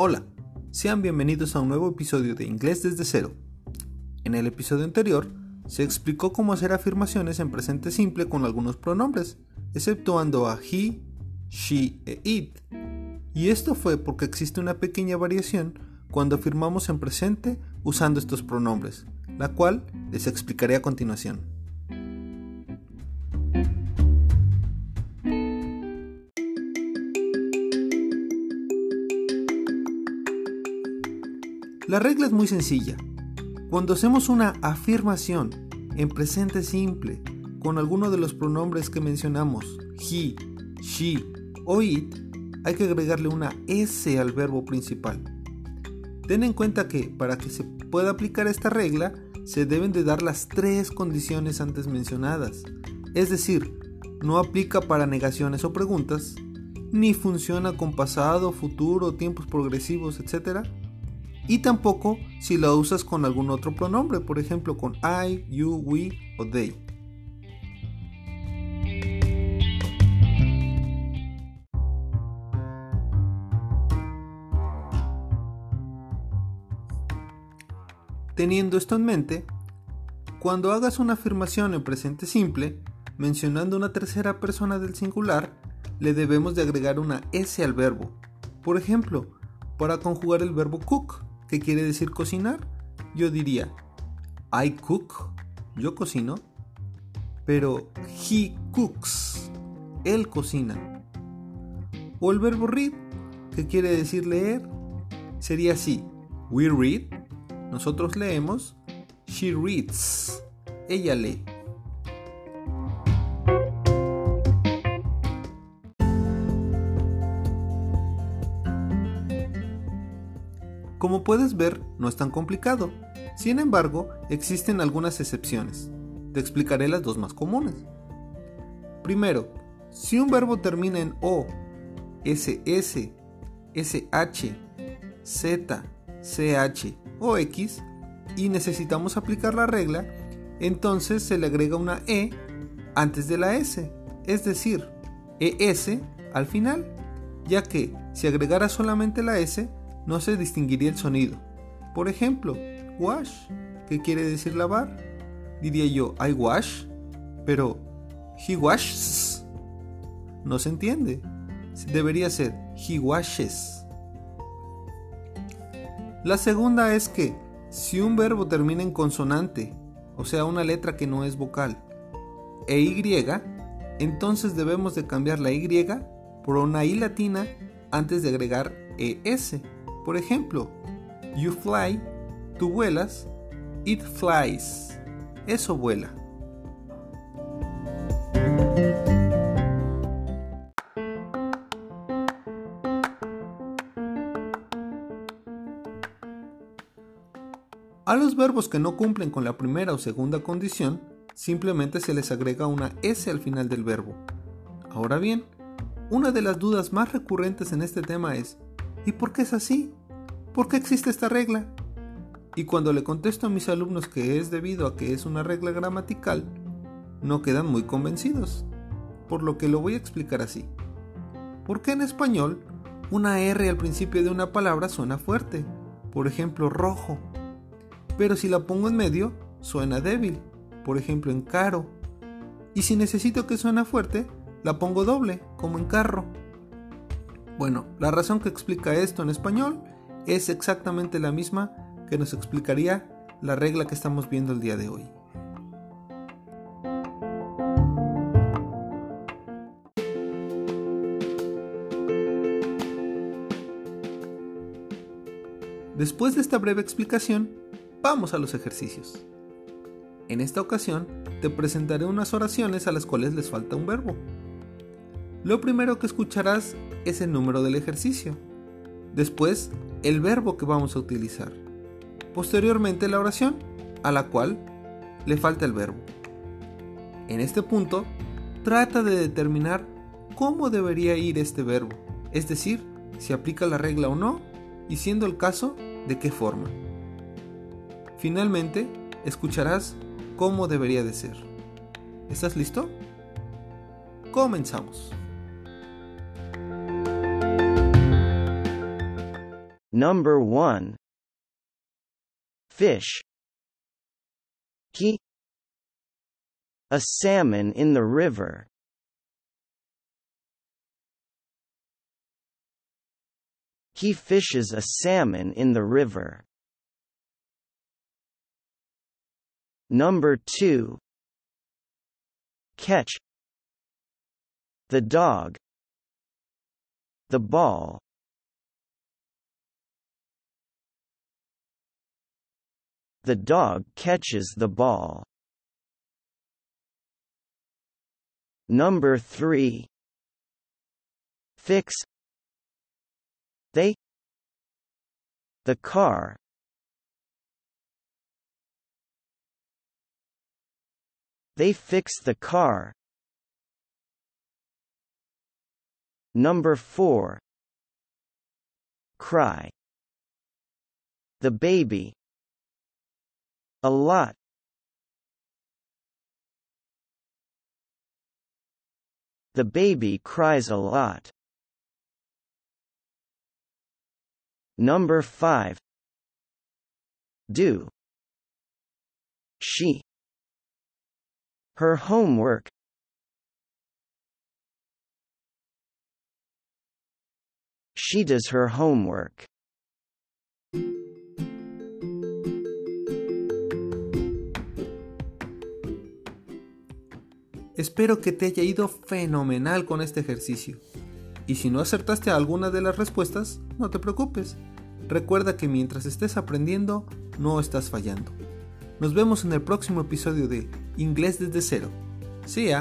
Hola, sean bienvenidos a un nuevo episodio de Inglés desde cero. En el episodio anterior se explicó cómo hacer afirmaciones en presente simple con algunos pronombres, exceptuando a he, she e it. Y esto fue porque existe una pequeña variación cuando afirmamos en presente usando estos pronombres, la cual les explicaré a continuación. La regla es muy sencilla. Cuando hacemos una afirmación en presente simple con alguno de los pronombres que mencionamos, he, she o it, hay que agregarle una S al verbo principal. Ten en cuenta que para que se pueda aplicar esta regla, se deben de dar las tres condiciones antes mencionadas. Es decir, no aplica para negaciones o preguntas, ni funciona con pasado, futuro, tiempos progresivos, etc. Y tampoco si la usas con algún otro pronombre, por ejemplo con I, you, we o they. Teniendo esto en mente, cuando hagas una afirmación en presente simple, mencionando una tercera persona del singular, le debemos de agregar una S al verbo. Por ejemplo, para conjugar el verbo cook, que quiere decir cocinar, yo diría I cook, yo cocino, pero he cooks, él cocina. O el verbo read, que quiere decir leer, sería así, we read, nosotros leemos, she reads, ella lee. Como puedes ver, no es tan complicado. Sin embargo, existen algunas excepciones. Te explicaré las dos más comunes. Primero, si un verbo termina en O, SS, SH, Z, CH o X y necesitamos aplicar la regla, entonces se le agrega una E antes de la S, es decir, ES al final, ya que si agregara solamente la S, no se distinguiría el sonido. Por ejemplo, wash, que quiere decir lavar, diría yo I wash, pero he washes. No se entiende. Debería ser he washes. La segunda es que si un verbo termina en consonante, o sea, una letra que no es vocal, e Y, entonces debemos de cambiar la Y por una I latina antes de agregar ES. Por ejemplo, you fly, tú vuelas, it flies, eso vuela. A los verbos que no cumplen con la primera o segunda condición, simplemente se les agrega una S al final del verbo. Ahora bien, una de las dudas más recurrentes en este tema es, ¿y por qué es así? ¿Por qué existe esta regla? Y cuando le contesto a mis alumnos que es debido a que es una regla gramatical, no quedan muy convencidos, por lo que lo voy a explicar así. ¿Por qué en español una R al principio de una palabra suena fuerte? Por ejemplo, rojo pero si la pongo en medio, suena débil, por ejemplo en caro. Y si necesito que suene fuerte, la pongo doble, como en carro. Bueno, la razón que explica esto en español es exactamente la misma que nos explicaría la regla que estamos viendo el día de hoy. Después de esta breve explicación, Vamos a los ejercicios. En esta ocasión te presentaré unas oraciones a las cuales les falta un verbo. Lo primero que escucharás es el número del ejercicio. Después, el verbo que vamos a utilizar. Posteriormente, la oración, a la cual le falta el verbo. En este punto, trata de determinar cómo debería ir este verbo, es decir, si aplica la regla o no, y siendo el caso, de qué forma. Finalmente, escucharás cómo debería de ser. ¿Estás listo? Comenzamos. Number 1. Fish. He. A salmon in the river. He fishes a salmon in the river. Number 2. Catch. The dog. The ball. The dog catches the ball. Number 3. Fix. They. The car. They fix the car. Number 4. Cry. The baby. A lot. The baby cries a lot. Number 5. Do. She. Her homework. She does her homework. Espero que te haya ido fenomenal con este ejercicio. Y si no acertaste alguna de las respuestas, no te preocupes. Recuerda que mientras estés aprendiendo, no estás fallando. Nos vemos en el próximo episodio de Inglés desde cero. See.